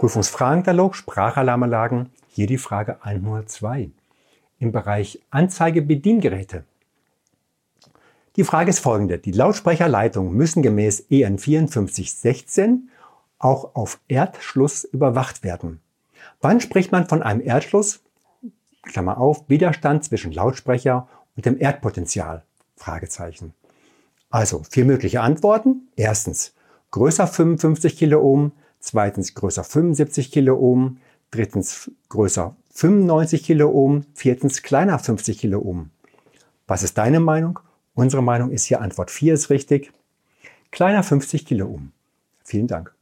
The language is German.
Prüfungsfragenkatalog, Sprachalarmanlagen, hier die Frage 102. Im Bereich Anzeige Bediengeräte. Die Frage ist folgende. Die Lautsprecherleitungen müssen gemäß EN 5416 auch auf Erdschluss überwacht werden. Wann spricht man von einem Erdschluss? Klammer auf, Widerstand zwischen Lautsprecher und dem Erdpotential? Fragezeichen. Also vier mögliche Antworten. Erstens größer 55 Kiloohm, zweitens größer 75 Kiloohm, drittens größer 95 Kiloohm, viertens kleiner 50 Kiloohm. Was ist deine Meinung? Unsere Meinung ist hier Antwort 4 ist richtig. Kleiner 50 Kiloohm. Vielen Dank.